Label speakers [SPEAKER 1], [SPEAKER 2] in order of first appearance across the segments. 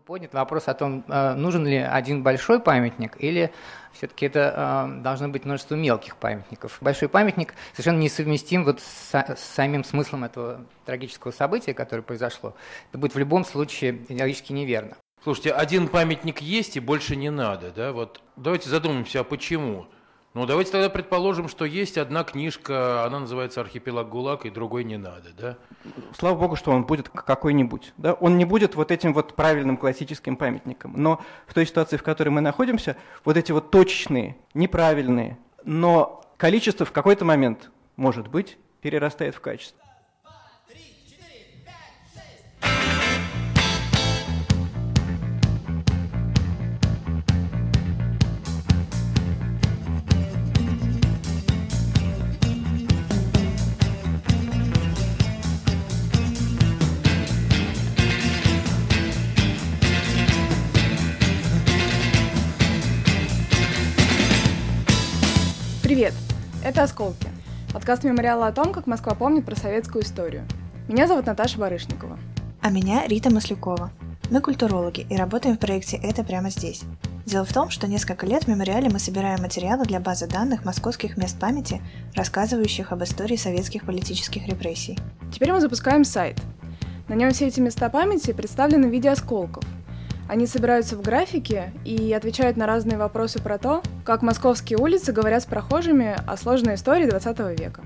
[SPEAKER 1] Был поднят вопрос о том, э, нужен ли один большой памятник или все-таки это э, должно быть множество мелких памятников. Большой памятник совершенно несовместим вот с, самим смыслом этого трагического события, которое произошло. Это будет в любом случае идеологически неверно.
[SPEAKER 2] Слушайте, один памятник есть и больше не надо, да? Вот давайте задумаемся, а почему? Ну, давайте тогда предположим, что есть одна книжка, она называется «Архипелаг ГУЛАГ», и другой не надо, да?
[SPEAKER 3] Слава богу, что он будет какой-нибудь. Да? Он не будет вот этим вот правильным классическим памятником. Но в той ситуации, в которой мы находимся, вот эти вот точечные, неправильные, но количество в какой-то момент, может быть, перерастает в качество.
[SPEAKER 4] Привет! Это «Осколки» – подкаст мемориала о том, как Москва помнит про советскую историю. Меня зовут Наташа Барышникова.
[SPEAKER 5] А меня Рита Маслюкова. Мы культурологи и работаем в проекте «Это прямо здесь». Дело в том, что несколько лет в мемориале мы собираем материалы для базы данных московских мест памяти, рассказывающих об истории советских политических репрессий.
[SPEAKER 4] Теперь мы запускаем сайт. На нем все эти места памяти представлены в виде осколков – они собираются в графике и отвечают на разные вопросы про то, как московские улицы говорят с прохожими о сложной истории 20 века.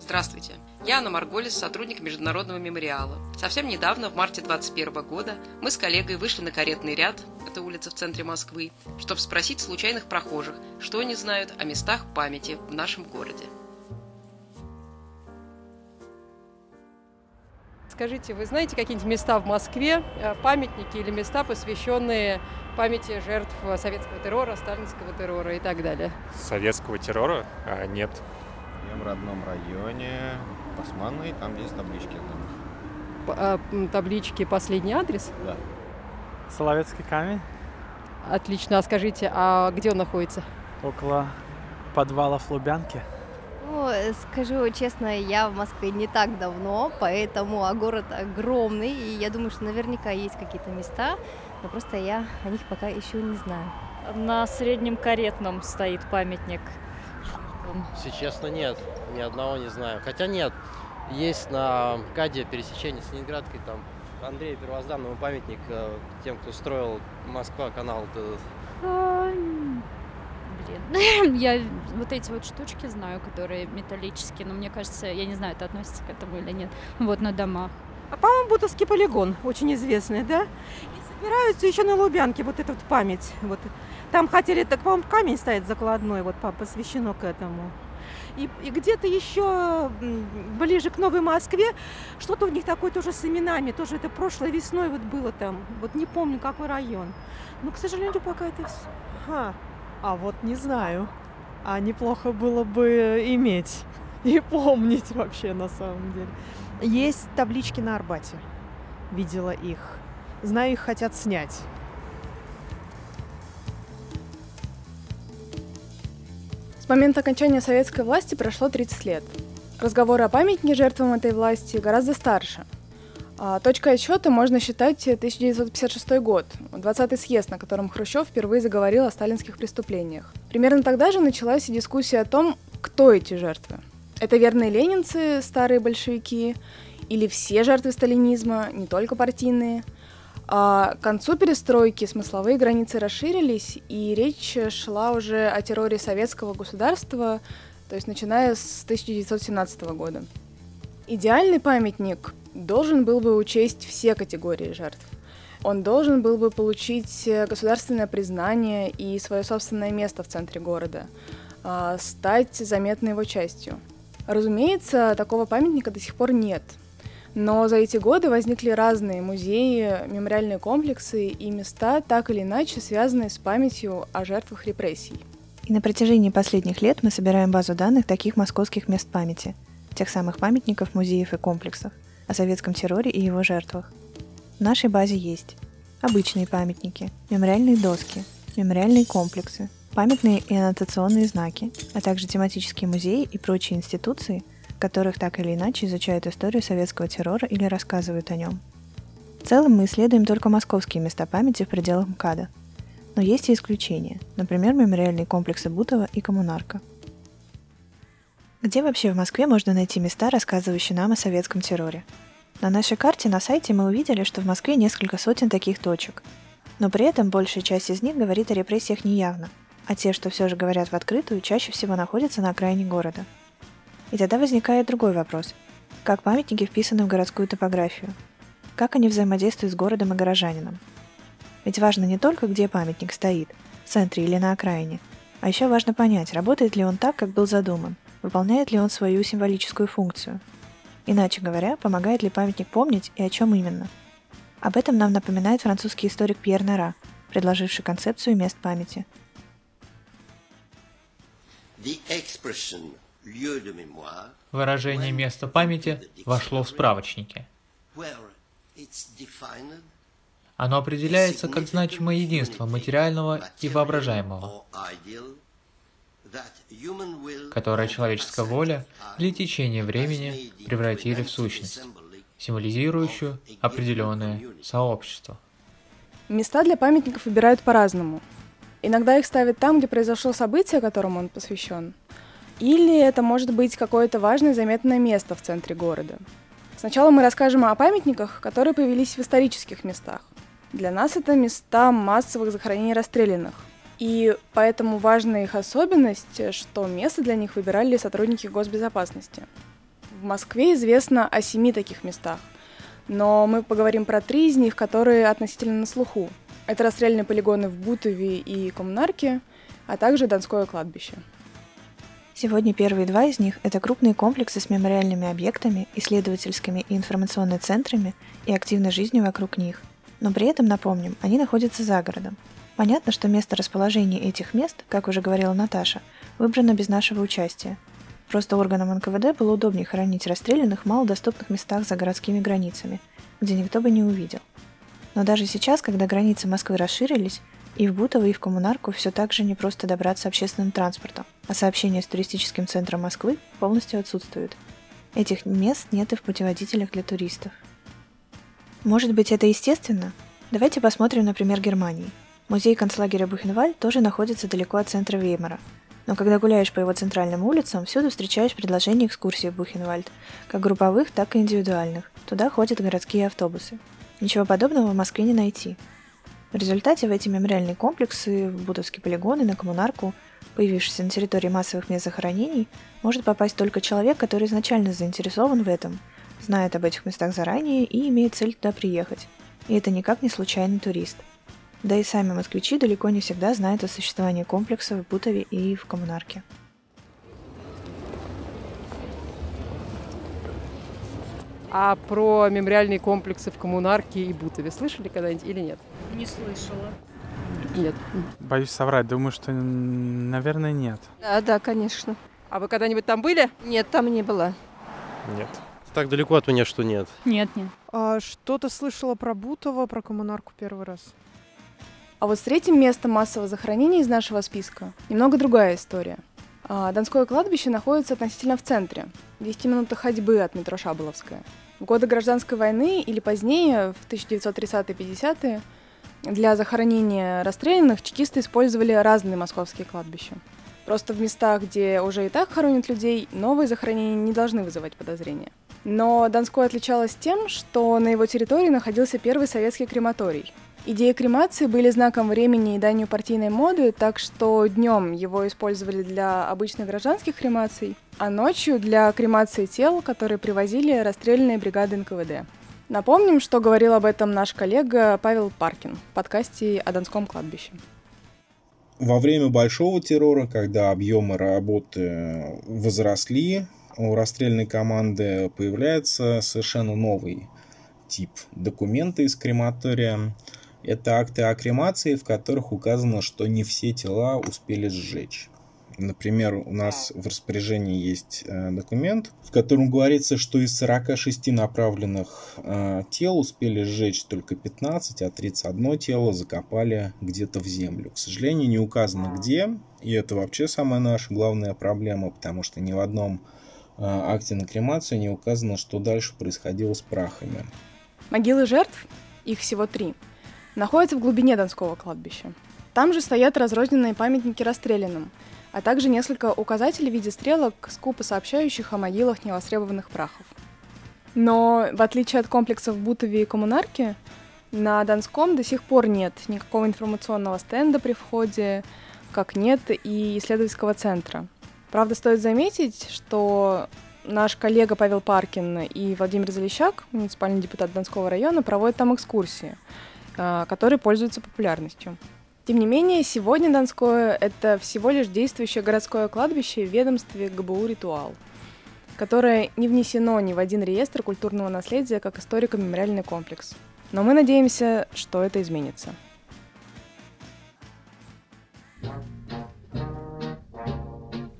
[SPEAKER 6] Здравствуйте. Я Анна Марголис, сотрудник Международного мемориала. Совсем недавно, в марте 2021 года, мы с коллегой вышли на каретный ряд, это улица в центре Москвы, чтобы спросить случайных прохожих, что они знают о местах памяти в нашем городе.
[SPEAKER 7] Скажите, вы знаете какие-нибудь места в Москве, э, памятники или места, посвященные памяти жертв советского террора, сталинского террора и так далее?
[SPEAKER 8] Советского террора? А, нет.
[SPEAKER 9] Я в родном районе Османной, там есть таблички.
[SPEAKER 7] П- а, таблички «Последний адрес»?
[SPEAKER 9] Да.
[SPEAKER 10] Соловецкий камень.
[SPEAKER 7] Отлично. А скажите, а где он находится?
[SPEAKER 10] Около подвалов Лубянки.
[SPEAKER 11] Ну, скажу честно, я в Москве не так давно, поэтому а город огромный, и я думаю, что наверняка есть какие-то места, но просто я о них пока еще не знаю.
[SPEAKER 12] На Среднем Каретном стоит памятник.
[SPEAKER 13] Если честно, нет, ни одного не знаю. Хотя нет, есть на КАДе пересечение с Ленинградкой, там Андрею Первозданному памятник э, тем, кто строил Москва канал.
[SPEAKER 12] А. я вот эти вот штучки знаю, которые металлические, но мне кажется, я не знаю, это относится к этому или нет. Вот на домах.
[SPEAKER 7] А по-моему, Бутовский полигон, очень известный, да? И собираются еще на Лубянке, вот эта вот память. Вот. Там хотели, так, по-моему, камень стоит закладной, вот посвящено к этому. И, и где-то еще ближе к Новой Москве что-то у них такое тоже с именами, тоже это прошлой весной вот было там, вот не помню какой район. Но, к сожалению, пока это все.
[SPEAKER 14] Ха. А вот не знаю. А неплохо было бы иметь и помнить вообще на самом деле. Есть таблички на Арбате. Видела их. Знаю, их хотят снять.
[SPEAKER 4] С момента окончания советской власти прошло 30 лет. Разговоры о памятнике жертвам этой власти гораздо старше – точкой отсчета можно считать 1956 год, 20-й съезд, на котором Хрущев впервые заговорил о сталинских преступлениях. Примерно тогда же началась и дискуссия о том, кто эти жертвы. Это верные ленинцы, старые большевики, или все жертвы сталинизма, не только партийные. А к концу перестройки смысловые границы расширились, и речь шла уже о терроре советского государства, то есть начиная с 1917 года. Идеальный памятник должен был бы учесть все категории жертв. Он должен был бы получить э, государственное признание и свое собственное место в центре города, а, стать заметной его частью. Разумеется, такого памятника до сих пор нет. Но за эти годы возникли разные музеи, мемориальные комплексы и места, так или иначе связанные с памятью о жертвах репрессий.
[SPEAKER 5] И на протяжении последних лет мы собираем базу данных таких московских мест памяти, тех самых памятников, музеев и комплексов – о советском терроре и его жертвах. В нашей базе есть обычные памятники, мемориальные доски, мемориальные комплексы, памятные и аннотационные знаки, а также тематические музеи и прочие институции, которых так или иначе изучают историю советского террора или рассказывают о нем. В целом мы исследуем только московские места памяти в пределах МКАДа. Но есть и исключения, например, мемориальные комплексы Бутова и Коммунарка. Где вообще в Москве можно найти места, рассказывающие нам о советском терроре? На нашей карте на сайте мы увидели, что в Москве несколько сотен таких точек. Но при этом большая часть из них говорит о репрессиях неявно, а те, что все же говорят в открытую, чаще всего находятся на окраине города. И тогда возникает другой вопрос. Как памятники вписаны в городскую топографию? Как они взаимодействуют с городом и горожанином? Ведь важно не только, где памятник стоит, в центре или на окраине, а еще важно понять, работает ли он так, как был задуман, выполняет ли он свою символическую функцию – Иначе говоря, помогает ли памятник помнить и о чем именно? Об этом нам напоминает французский историк Пьер Нара, предложивший концепцию мест памяти.
[SPEAKER 15] Выражение места памяти вошло в справочники. Оно определяется как значимое единство материального и воображаемого которое человеческая воля или течение времени превратили в сущность, символизирующую определенное сообщество.
[SPEAKER 4] Места для памятников выбирают по-разному. Иногда их ставят там, где произошло событие, которому он посвящен, или это может быть какое-то важное заметное место в центре города. Сначала мы расскажем о памятниках, которые появились в исторических местах. Для нас это места массовых захоронений расстрелянных – и поэтому важна их особенность, что место для них выбирали сотрудники госбезопасности. В Москве известно о семи таких местах, но мы поговорим про три из них, которые относительно на слуху. Это расстрельные полигоны в Бутове и Коммунарке, а также Донское кладбище.
[SPEAKER 5] Сегодня первые два из них – это крупные комплексы с мемориальными объектами, исследовательскими и информационными центрами и активной жизнью вокруг них. Но при этом, напомним, они находятся за городом, Понятно, что место расположения этих мест, как уже говорила Наташа, выбрано без нашего участия. Просто органам НКВД было удобнее хоронить расстрелянных в малодоступных местах за городскими границами, где никто бы не увидел. Но даже сейчас, когда границы Москвы расширились, и в Бутово, и в Коммунарку все так же не просто добраться общественным транспортом, а сообщение с туристическим центром Москвы полностью отсутствует. Этих мест нет и в путеводителях для туристов. Может быть, это естественно? Давайте посмотрим, например, Германии – Музей концлагеря Бухенвальд тоже находится далеко от центра Веймара. Но когда гуляешь по его центральным улицам, всюду встречаешь предложения экскурсии в Бухенвальд, как групповых, так и индивидуальных. Туда ходят городские автобусы. Ничего подобного в Москве не найти. В результате в эти мемориальные комплексы, в Бутовский полигон и на Коммунарку, появившиеся на территории массовых мест захоронений, может попасть только человек, который изначально заинтересован в этом, знает об этих местах заранее и имеет цель туда приехать. И это никак не случайный турист – да и сами москвичи далеко не всегда знают о существовании комплекса в Бутове и в Коммунарке.
[SPEAKER 16] А про мемориальные комплексы в Коммунарке и Бутове слышали когда-нибудь или нет?
[SPEAKER 12] Не слышала.
[SPEAKER 16] Нет.
[SPEAKER 10] Боюсь соврать, думаю, что, наверное, нет.
[SPEAKER 7] Да, да, конечно.
[SPEAKER 16] А вы когда-нибудь там были?
[SPEAKER 7] Нет, там не было.
[SPEAKER 13] Нет. Так далеко от меня, что нет.
[SPEAKER 12] Нет, нет.
[SPEAKER 14] А, что-то слышала про Бутово, про коммунарку первый раз.
[SPEAKER 4] А вот с третьим местом массового захоронения из нашего списка немного другая история. А, Донское кладбище находится относительно в центре, в 10 минутах ходьбы от метро Шаболовская. В годы гражданской войны или позднее, в 1930-50-е, для захоронения расстрелянных чекисты использовали разные московские кладбища. Просто в местах, где уже и так хоронят людей, новые захоронения не должны вызывать подозрения. Но Донское отличалось тем, что на его территории находился первый советский крематорий, Идеи кремации были знаком времени и данью партийной моды, так что днем его использовали для обычных гражданских кремаций, а ночью для кремации тел, которые привозили расстрельные бригады НКВД. Напомним, что говорил об этом наш коллега Павел Паркин в подкасте о Донском кладбище.
[SPEAKER 17] Во время большого террора, когда объемы работы возросли, у расстрельной команды появляется совершенно новый тип документа из крематория – это акты о кремации, в которых указано, что не все тела успели сжечь. Например, у нас в распоряжении есть э, документ, в котором говорится, что из 46 направленных э, тел успели сжечь только 15, а 31 тело закопали где-то в землю. К сожалению, не указано где, и это вообще самая наша главная проблема, потому что ни в одном акте на кремацию не указано, что дальше происходило с прахами.
[SPEAKER 4] Могилы жертв, их всего три, находятся в глубине Донского кладбища. Там же стоят разрозненные памятники расстрелянным, а также несколько указателей в виде стрелок, скупо сообщающих о могилах невостребованных прахов. Но, в отличие от комплексов Бутови и Коммунарки, на Донском до сих пор нет никакого информационного стенда при входе, как нет и исследовательского центра. Правда, стоит заметить, что наш коллега Павел Паркин и Владимир Залещак, муниципальный депутат Донского района, проводят там экскурсии, а, которые пользуются популярностью. Тем не менее, сегодня Донское – это всего лишь действующее городское кладбище в ведомстве ГБУ «Ритуал», которое не внесено ни в один реестр культурного наследия как историко-мемориальный комплекс. Но мы надеемся, что это изменится.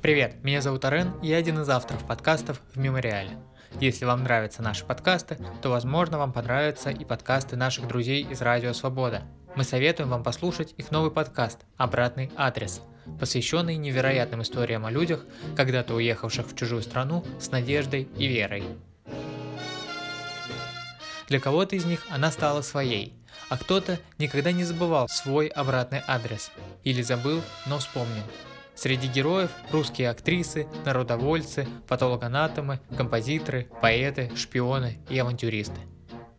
[SPEAKER 15] Привет, меня зовут Арен, я один из авторов подкастов в Мемориале. Если вам нравятся наши подкасты, то, возможно, вам понравятся и подкасты наших друзей из Радио Свобода. Мы советуем вам послушать их новый подкаст «Обратный адрес», посвященный невероятным историям о людях, когда-то уехавших в чужую страну с надеждой и верой. Для кого-то из них она стала своей, а кто-то никогда не забывал свой обратный адрес или забыл, но вспомнил – Среди героев русские актрисы, народовольцы, патологоанатомы, композиторы, поэты, шпионы и авантюристы.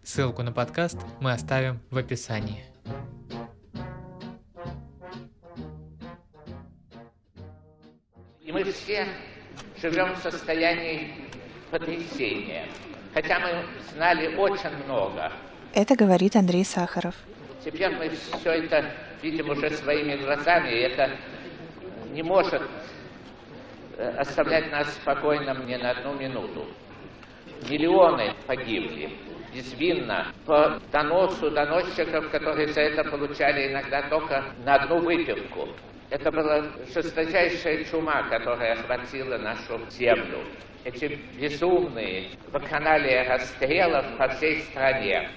[SPEAKER 15] Ссылку на подкаст мы оставим в описании.
[SPEAKER 18] И мы все живем в состоянии потрясения, хотя мы знали очень много.
[SPEAKER 5] Это говорит Андрей Сахаров.
[SPEAKER 18] Теперь мы все это видим уже своими глазами, и это не может э, оставлять нас спокойным ни на одну минуту. Миллионы погибли безвинно по доносу доносчиков, которые за это получали иногда только на одну выпивку. Это была жесточайшая чума, которая охватила нашу землю. Эти безумные вакханалии расстрелов по всей стране.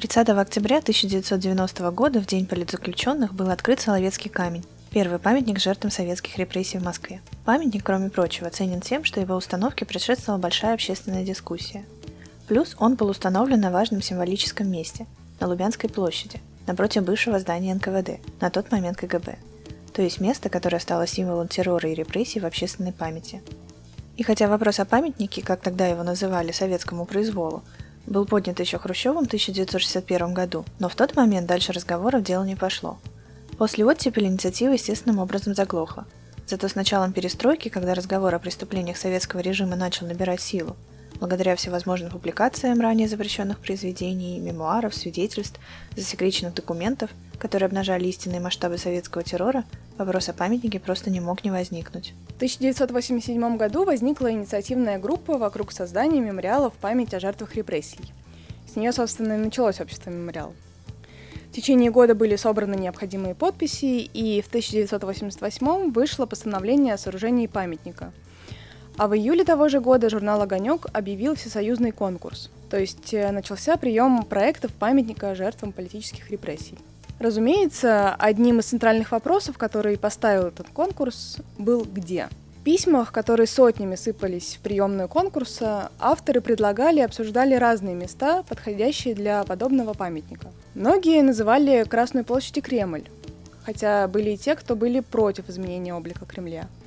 [SPEAKER 5] 30 октября 1990 года, в День политзаключенных, был открыт Соловецкий камень, первый памятник жертвам советских репрессий в Москве. Памятник, кроме прочего, ценен тем, что его установке предшествовала большая общественная дискуссия. Плюс он был установлен на важном символическом месте – на Лубянской площади, напротив бывшего здания НКВД, на тот момент КГБ. То есть место, которое стало символом террора и репрессий в общественной памяти. И хотя вопрос о памятнике, как тогда его называли, советскому произволу, был поднят еще Хрущевым в 1961 году, но в тот момент дальше разговоров дело не пошло. После оттепели инициатива естественным образом заглохла. Зато с началом перестройки, когда разговор о преступлениях советского режима начал набирать силу, благодаря всевозможным публикациям ранее запрещенных произведений, мемуаров, свидетельств, засекреченных документов, которые обнажали истинные масштабы советского террора, вопрос о памятнике просто не мог не возникнуть.
[SPEAKER 4] В 1987 году возникла инициативная группа вокруг создания мемориала в память о жертвах репрессий. С нее, собственно, и началось общество «Мемориал». В течение года были собраны необходимые подписи, и в 1988 вышло постановление о сооружении памятника – а в июле того же года журнал «Огонек» объявил всесоюзный конкурс, то есть э, начался прием проектов памятника жертвам политических репрессий. Разумеется, одним из центральных вопросов, который поставил этот конкурс, был «Где?». В письмах, которые сотнями сыпались в приемную конкурса, авторы предлагали и обсуждали разные места, подходящие для подобного памятника. Многие называли Красную площадь и Кремль, хотя были и те, кто были против изменения облика Кремля –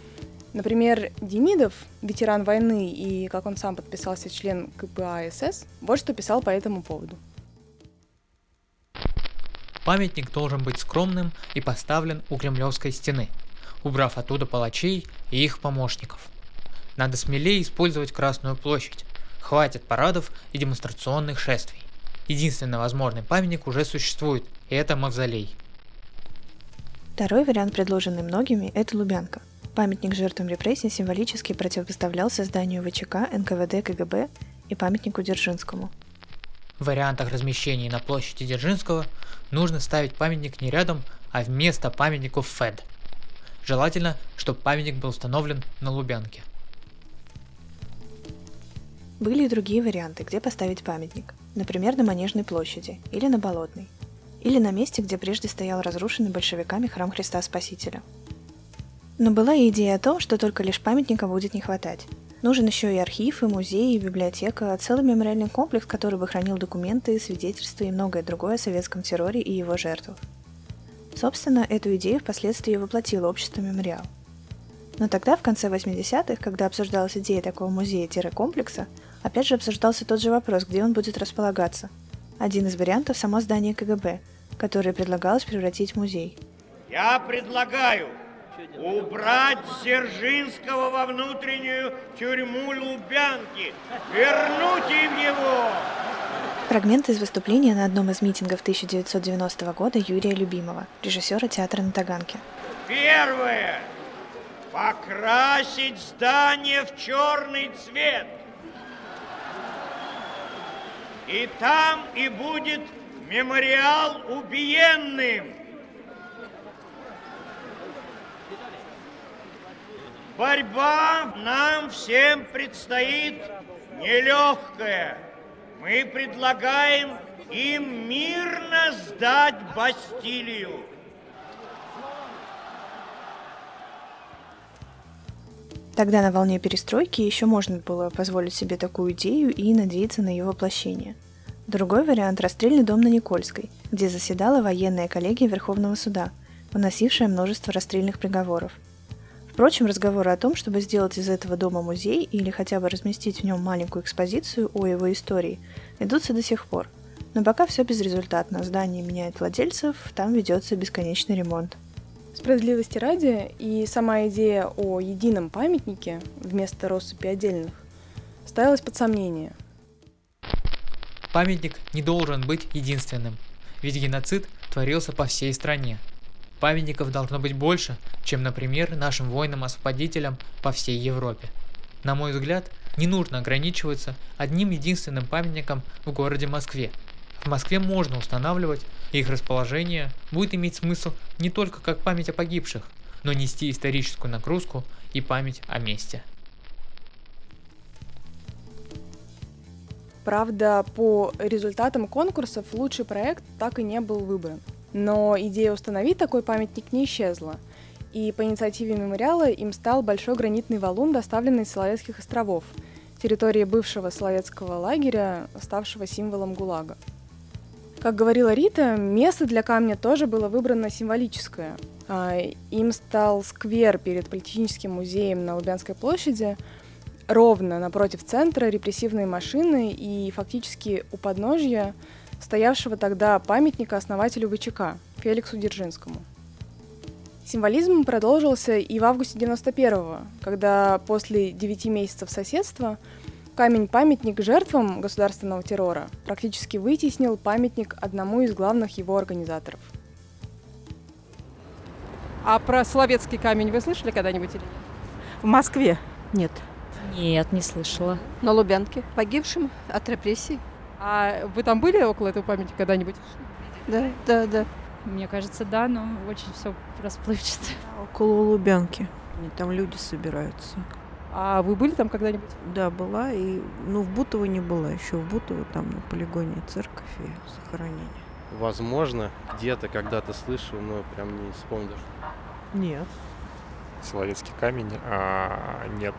[SPEAKER 4] Например, Демидов, ветеран войны и, как он сам подписался, член КПА СС, вот что писал по этому поводу.
[SPEAKER 15] Памятник должен быть скромным и поставлен у Кремлевской стены, убрав оттуда палачей и их помощников. Надо смелее использовать Красную площадь. Хватит парадов и демонстрационных шествий. Единственный возможный памятник уже существует, и это мавзолей.
[SPEAKER 5] Второй вариант, предложенный многими, это Лубянка – Памятник жертвам репрессий символически противопоставлялся зданию ВЧК, НКВД, КГБ и памятнику Дзержинскому.
[SPEAKER 15] Вариантах размещения на площади Дзержинского нужно ставить памятник не рядом, а вместо памятников ФЭД. Желательно, чтобы памятник был установлен на Лубянке.
[SPEAKER 5] Были и другие варианты, где поставить памятник. Например, на Манежной площади или на Болотной. Или на месте, где прежде стоял разрушенный большевиками храм Христа Спасителя – Но была и идея о том, что только лишь памятника будет не хватать. Нужен еще и архив, и музей, и библиотека, целый мемориальный комплекс, который бы хранил документы, свидетельства и многое другое о советском терроре и его жертвах. Собственно, эту идею впоследствии воплотило общество «Мемориал». Но тогда, в конце 80-х, когда обсуждалась идея такого музея-комплекса, опять же обсуждался тот же вопрос, где он будет располагаться. Один из вариантов – само здание КГБ, которое предлагалось превратить в музей.
[SPEAKER 19] Я предлагаю убрать Дзержинского во внутреннюю тюрьму Лубянки, вернуть им его!
[SPEAKER 5] Фрагмент из выступления на одном из митингов 1990 года Юрия Любимова, режиссера театра на Таганке.
[SPEAKER 19] Первое покрасить здание в черный цвет. И там и будет мемориал убиенным. Борьба нам всем предстоит нелегкая. Мы предлагаем им мирно сдать Бастилию.
[SPEAKER 5] Тогда на волне перестройки еще можно было позволить себе такую идею и надеяться на ее воплощение. Другой вариант – расстрельный дом на Никольской, где заседала военная коллегия Верховного суда, выносившая множество расстрельных приговоров. Впрочем, разговоры о том, чтобы сделать из этого дома музей или хотя бы разместить в нем маленькую экспозицию о его истории, ведутся до сих пор. Но пока все безрезультатно, здание меняет владельцев, там ведется бесконечный ремонт.
[SPEAKER 4] Справедливости ради, и сама идея о едином памятнике вместо россыпи отдельных ставилась под сомнение.
[SPEAKER 15] Памятник не должен быть единственным, ведь геноцид творился по всей стране. Памятников должно быть больше, чем, например, нашим воинам-освободителям по всей Европе. На мой взгляд, не нужно ограничиваться одним единственным памятником в городе Москве – в Москве можно устанавливать, их расположение будет иметь смысл не только как память о погибших, но нести историческую нагрузку и память о месте.
[SPEAKER 4] Правда, по результатам конкурсов лучший проект так и не был выбран. Но идея установить такой памятник не исчезла, и по инициативе мемориала им стал большой гранитный валун, доставленный из Соловецких островов, территории бывшего Соловецкого лагеря, ставшего символом ГУЛАГа. Как говорила Рита, место для камня тоже было выбрано символическое. А, им стал сквер перед политехническим музеем на Лубянской площади, ровно напротив центра репрессивные машины и фактически у подножья стоявшего тогда памятника основателю ВЧК Феликсу Дзержинскому. Символизм продолжился и в августе 91-го, когда после 9 месяцев соседства Камень-памятник жертвам государственного террора практически вытеснил памятник одному из главных его организаторов.
[SPEAKER 16] А про Соловецкий камень вы слышали когда-нибудь или нет?
[SPEAKER 7] В Москве нет.
[SPEAKER 12] Нет, не слышала.
[SPEAKER 7] На Лубянке, погибшим от репрессий.
[SPEAKER 16] А вы там были около этого памятника когда-нибудь?
[SPEAKER 7] Да, да, да.
[SPEAKER 12] Мне кажется, да, но очень все расплывчато.
[SPEAKER 14] Около Лубянки. Там люди собираются.
[SPEAKER 16] А вы были там когда-нибудь?
[SPEAKER 14] Да, была. И, ну, в Бутово не была. Еще в Бутово там на полигоне церковь и захоронение.
[SPEAKER 13] Возможно, где-то когда-то слышал, но прям не вспомню даже.
[SPEAKER 14] Нет.
[SPEAKER 8] Соловецкий камень? А, нет.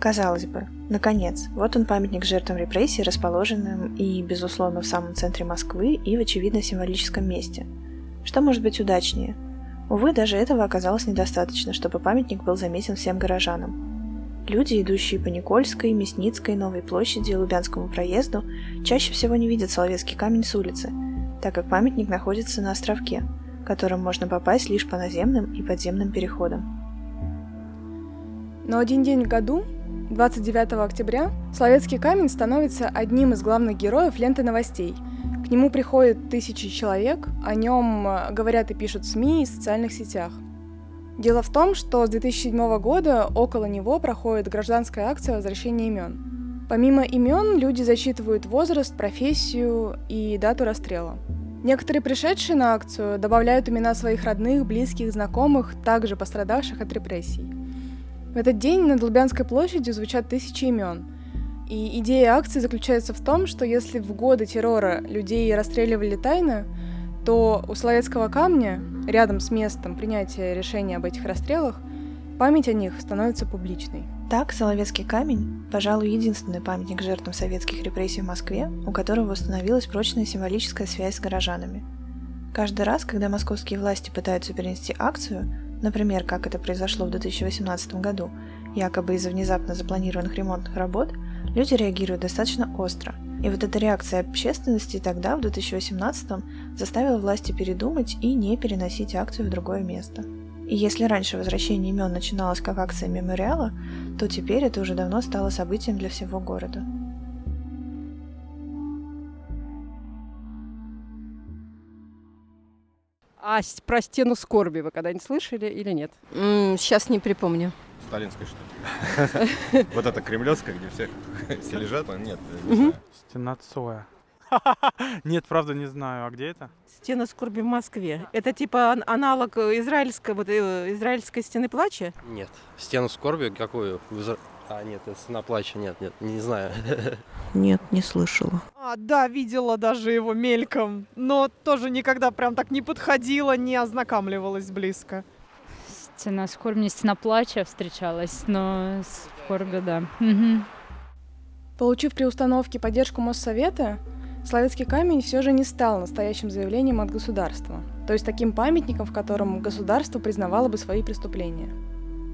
[SPEAKER 5] Казалось бы, наконец, вот он памятник жертвам репрессий, расположенным и, безусловно, в самом центре Москвы и в очевидно символическом месте – что может быть удачнее? Увы, даже этого оказалось недостаточно, чтобы памятник был заметен всем горожанам. Люди, идущие по Никольской, Мясницкой, Новой площади и Лубянскому проезду, чаще всего не видят Соловецкий камень с улицы, так как памятник находится на островке, которым можно попасть лишь по наземным и подземным переходам.
[SPEAKER 4] Но один день в году, 29 октября, Соловецкий камень становится одним из главных героев ленты новостей – к нему приходят тысячи человек, о нем э, говорят и пишут СМИ и социальных сетях. Дело в том, что с 2007 года около него проходит гражданская акция возвращения имен. Помимо имен, люди зачитывают возраст, профессию и дату расстрела. Некоторые пришедшие на акцию добавляют имена своих родных, близких, знакомых, также пострадавших от репрессий. В этот день на Лубянской площади звучат тысячи имен – и идея акции заключается в том, что если в годы террора людей расстреливали тайно, то у Соловецкого камня, рядом с местом принятия решения об этих расстрелах, память о них становится публичной.
[SPEAKER 5] Так, Соловецкий камень, пожалуй, единственный памятник жертвам советских репрессий в Москве, у которого установилась прочная символическая связь с горожанами. Каждый раз, когда московские власти пытаются перенести акцию, например, как это произошло в 2018 году, якобы из-за внезапно запланированных ремонтных работ, люди реагируют достаточно остро. И вот эта реакция общественности тогда, в 2018 заставила власти передумать и не переносить акцию в другое место. И если раньше возвращение имен начиналось как акция мемориала, то теперь это уже давно стало событием для всего города.
[SPEAKER 16] А про стену скорби вы когда-нибудь слышали или нет?
[SPEAKER 7] Сейчас не припомню.
[SPEAKER 9] Сталинская что ли? Вот это кремлевская, где все, все лежат, а нет. не знаю.
[SPEAKER 10] Стена Цоя. Нет, правда не знаю. А где это?
[SPEAKER 7] Стена скорби в Москве. Это типа ан- аналог э, израильской, вот, э, израильской стены плача?
[SPEAKER 13] Нет. Стену скорби какую? В Изра- А, нет, это стена плача, нет, нет, не знаю.
[SPEAKER 7] Нет, не слышала.
[SPEAKER 14] А, да, видела даже его мельком, но тоже никогда прям так не подходила, не ознакомливалась близко.
[SPEAKER 12] Стена скорби, не стена плача встречалась, но скорби, да.
[SPEAKER 4] Получив при установке поддержку Моссовета, Славянский камень все же не стал настоящим заявлением от государства, то есть таким памятником, в котором государство признавало бы свои преступления.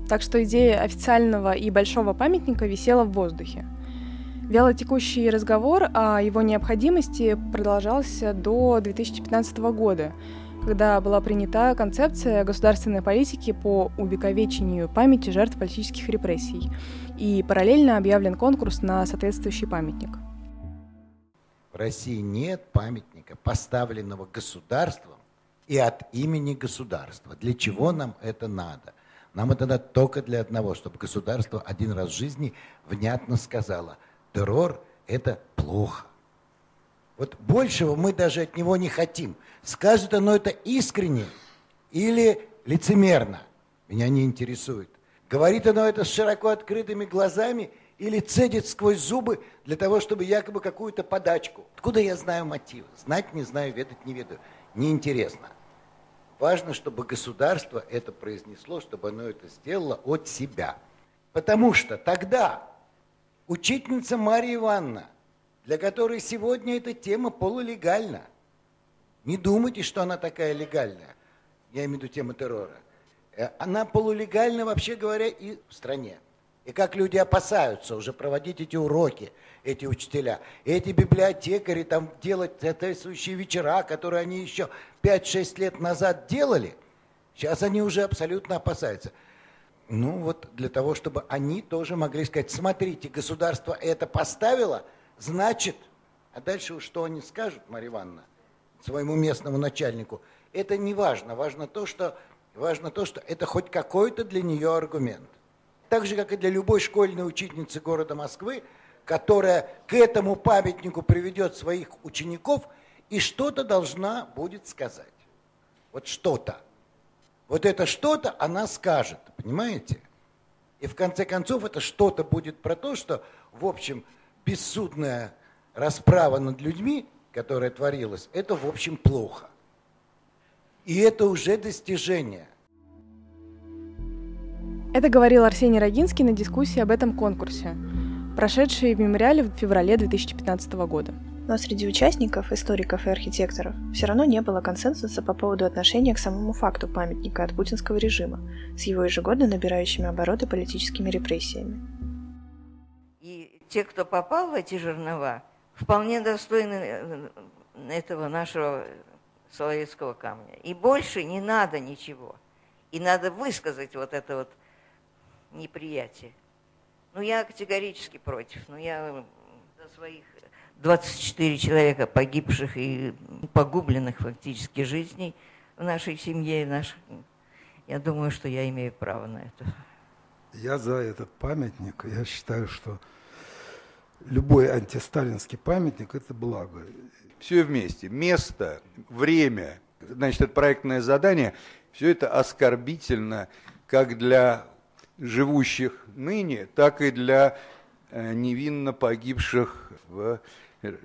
[SPEAKER 4] Так что идея официального и большого памятника висела в воздухе. Вялотекущий разговор о его необходимости продолжался до 2015 года, когда была принята концепция государственной политики по увековечению памяти жертв политических репрессий, и параллельно объявлен конкурс на соответствующий памятник.
[SPEAKER 20] В России нет памятника, поставленного государством и от имени государства. Для чего нам это надо? Нам это надо только для одного, чтобы государство один раз в жизни внятно сказало, террор – это плохо. Вот большего мы даже от него не хотим. Скажет оно это искренне или лицемерно, меня не интересует. Говорит оно это с широко открытыми глазами или цедит сквозь зубы для того, чтобы якобы какую-то подачку. Откуда я знаю мотивы? Знать не знаю, ведать не ведаю. Неинтересно. Важно, чтобы государство это произнесло, чтобы оно это сделало от себя. Потому что тогда учительница Мария Ивановна, для которой сегодня эта тема полулегальна, не думайте, что она такая легальная, я имею в виду тему террора, Э, она полулегальна, вообще говоря, и в стране. И как люди опасаются уже проводить эти уроки, эти учителя. И эти библиотекари там делать соответствующие вечера, которые они еще 5-6 лет назад делали, сейчас они уже абсолютно опасаются. Ну вот для того, чтобы они тоже могли сказать, смотрите, государство это поставило, значит, а дальше уж что они скажут, Марья Ивановна, своему местному начальнику, это не важно. Важно то, что, важно то, что это хоть какой-то для нее аргумент. Так же, как и для любой школьной учительницы города Москвы, которая к этому памятнику приведет своих учеников и что-то должна будет сказать. Вот что-то. Вот это что-то она скажет, понимаете? И в конце концов это что-то будет про то, что, в общем, бессудная расправа над людьми, которая творилась, это, в общем, плохо. И это уже достижение.
[SPEAKER 4] Это говорил Арсений Рогинский на дискуссии об этом конкурсе, прошедшей в мемориале в феврале 2015 года.
[SPEAKER 5] Но среди участников, историков и архитекторов все равно не было консенсуса по поводу отношения к самому факту памятника от путинского режима с его ежегодно набирающими обороты политическими репрессиями.
[SPEAKER 21] И те, кто попал в эти жернова, вполне достойны э, этого нашего Соловецкого камня. И больше не надо ничего. И надо высказать вот это вот неприятие. Ну, я категорически против. Ну, я за своих 24 человека погибших и погубленных фактически жизней в нашей семье, в нашей, я думаю, что я имею право на это.
[SPEAKER 22] Я за этот памятник. Я считаю, что любой антисталинский памятник – это благо.
[SPEAKER 23] Все вместе. Место, время, значит, это проектное задание, все это оскорбительно как для живущих ныне, так и для э, невинно погибших в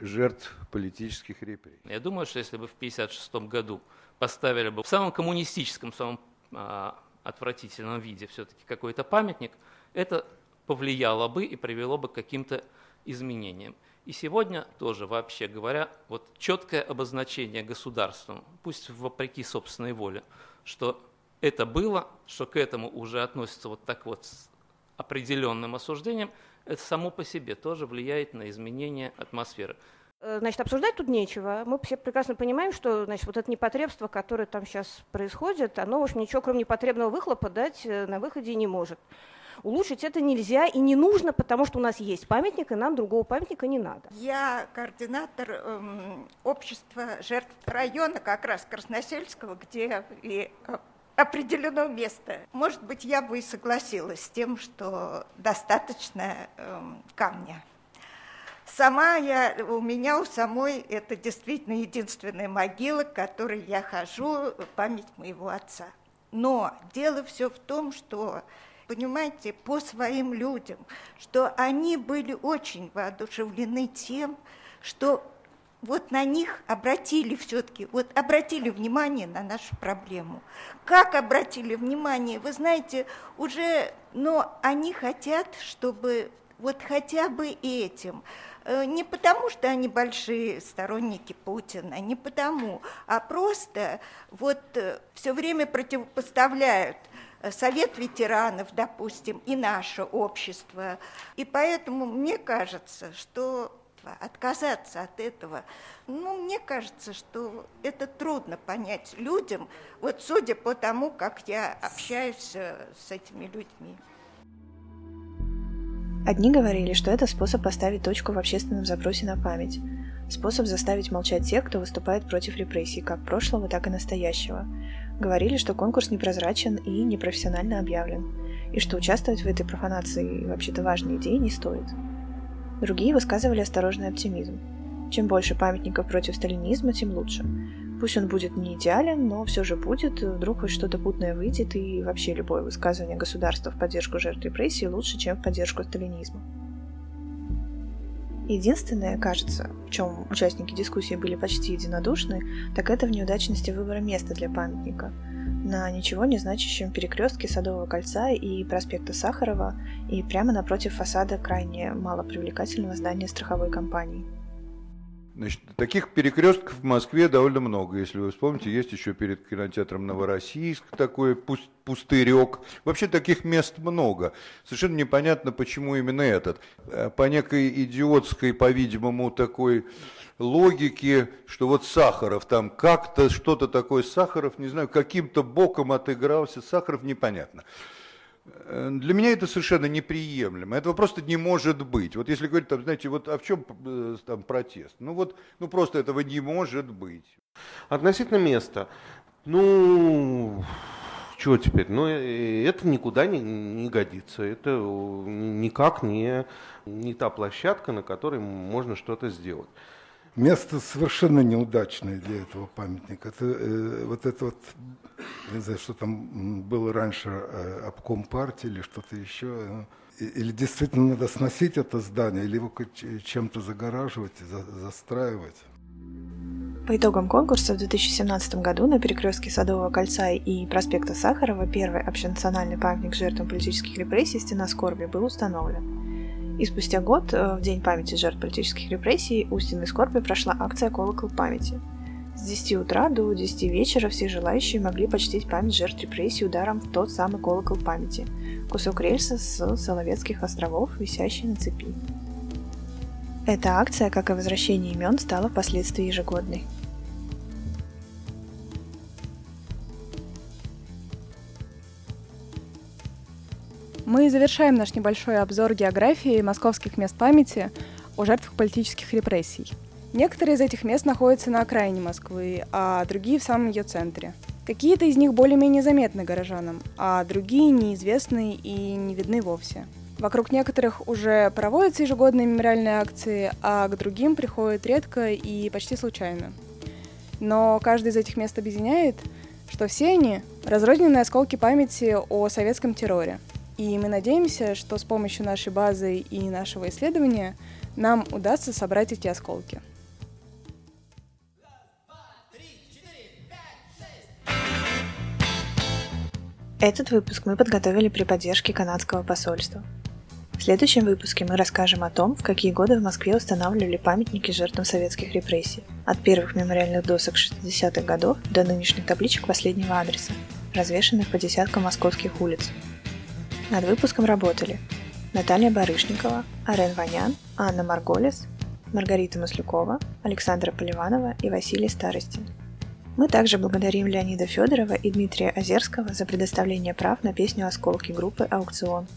[SPEAKER 23] жертв политических репрессий.
[SPEAKER 24] Я думаю, что если бы в 1956 году поставили бы в самом коммунистическом, самом а, отвратительном виде все-таки какой-то памятник, это повлияло бы и привело бы к каким-то изменениям. И сегодня тоже, вообще говоря, вот четкое обозначение государством, пусть вопреки собственной воле, что это было, что к этому уже относится вот так вот с определенным осуждением, это само по себе тоже влияет на изменение атмосферы.
[SPEAKER 25] Э, значит, обсуждать тут нечего. Мы все прекрасно понимаем, что значит, вот это непотребство, которое там сейчас происходит, оно, в общем, ничего, кроме непотребного выхлопа, дать э, на выходе не может. Улучшить это нельзя и не нужно, потому что у нас есть памятник, и нам другого памятника не надо.
[SPEAKER 26] Я координатор эм, общества жертв района, как раз Красносельского, где и э, определено место. Может быть, я бы и согласилась с тем, что достаточно эм, камня. Сама я, у меня у самой это действительно единственная могила, к которой я хожу, память моего отца. Но дело все в том, что, понимаете, по своим людям, что они были очень воодушевлены тем, что вот на них обратили все-таки, вот обратили внимание на нашу проблему. Как обратили внимание? Вы знаете, уже, но они хотят, чтобы вот хотя бы этим, э, не потому, что они большие сторонники Путина, не потому, а просто вот э, все время противопоставляют э, Совет ветеранов, допустим, и наше общество. И поэтому мне кажется, что отказаться от этого. Ну, мне кажется, что это трудно понять людям, вот судя по тому, как я общаюсь э, с этими людьми.
[SPEAKER 5] Одни говорили, что это способ поставить точку в общественном запросе на память, способ заставить молчать тех, кто выступает против репрессий, как прошлого, так и настоящего. Говорили, что конкурс непрозрачен и непрофессионально объявлен, и что участвовать в этой профанации вообще-то важной идеи не стоит. Другие высказывали осторожный оптимизм. Чем больше памятников против сталинизма, тем лучше. Пусть он будет не идеален, но все же будет, вдруг хоть что-то путное выйдет, и вообще любое высказывание государства в поддержку жертв репрессий лучше, чем в поддержку сталинизма. Единственное, кажется, в чем участники дискуссии были почти единодушны, так это в неудачности выбора места для памятника – на ничего не значащем перекрестке Садового кольца и проспекта Сахарова и прямо напротив фасада крайне малопривлекательного здания страховой компании.
[SPEAKER 23] Значит, таких перекрестков в Москве довольно много. Если вы вспомните, есть еще перед кинотеатром Новороссийск такой пустырек. Вообще таких мест много. Совершенно непонятно, почему именно этот. Э, по некой идиотской, по-видимому, такой логики, что вот Сахаров там как-то что-то такое, Сахаров, не знаю, каким-то боком отыгрался, Сахаров непонятно. Э, для меня это совершенно неприемлемо. Этого просто не может быть. Вот если говорить, там, знаете, вот а в чем э, там протест? Ну вот, ну просто этого не может быть.
[SPEAKER 27] Относительно места, ну, что теперь? Ну, э, это никуда не, не годится. Это никак не, не та площадка, на которой можно что-то сделать.
[SPEAKER 22] Место совершенно неудачное для этого памятника. Это, э, вот это вот, не знаю, что там было раньше, э, обком партии или что-то еще. Э, или действительно надо сносить это здание, или его чем-то загораживать, за, застраивать.
[SPEAKER 5] По итогам конкурса в 2017 году на перекрестке Садового кольца и проспекта Сахарова первый общенациональный памятник жертвам политических репрессий «Стена скорби» был установлен. И спустя год, э, в День памяти жертв политических репрессий, у Стены Скорби прошла акция «Колокол памяти». С 10 утра до 10 вечера все желающие могли почтить память жертв репрессий ударом в тот самый колокол памяти – кусок рельса с Соловецких островов, висящий на цепи. Эта акция, как и возвращение имен, стала впоследствии ежегодной.
[SPEAKER 4] Мы завершаем наш небольшой обзор географии московских мест памяти о жертвах политических репрессий. Некоторые из этих мест находятся на окраине Москвы, а другие в самом ее центре. Какие-то из них более-менее заметны горожанам, а другие неизвестны и не видны вовсе. Вокруг некоторых уже проводятся ежегодные мемориальные акции, а к другим приходят редко и почти случайно. Но каждый из этих мест объединяет, что все они – разрозненные осколки памяти о советском терроре – и мы надеемся, что с помощью нашей базы и нашего исследования нам удастся собрать эти осколки.
[SPEAKER 5] Этот выпуск мы подготовили при поддержке канадского посольства. В следующем выпуске мы расскажем о том, в какие годы в Москве устанавливали памятники жертвам советских репрессий, от первых мемориальных досок 60-х годов до нынешних табличек последнего адреса, развешанных по десяткам московских улиц. Над выпуском работали Наталья Барышникова, Арен Ванян, Анна Марголес, Маргарита Маслюкова, Александра Поливанова и Василий Старостин. Мы также благодарим Леонида Федорова и Дмитрия Озерского за предоставление прав на песню «Осколки» группы «Аукцион».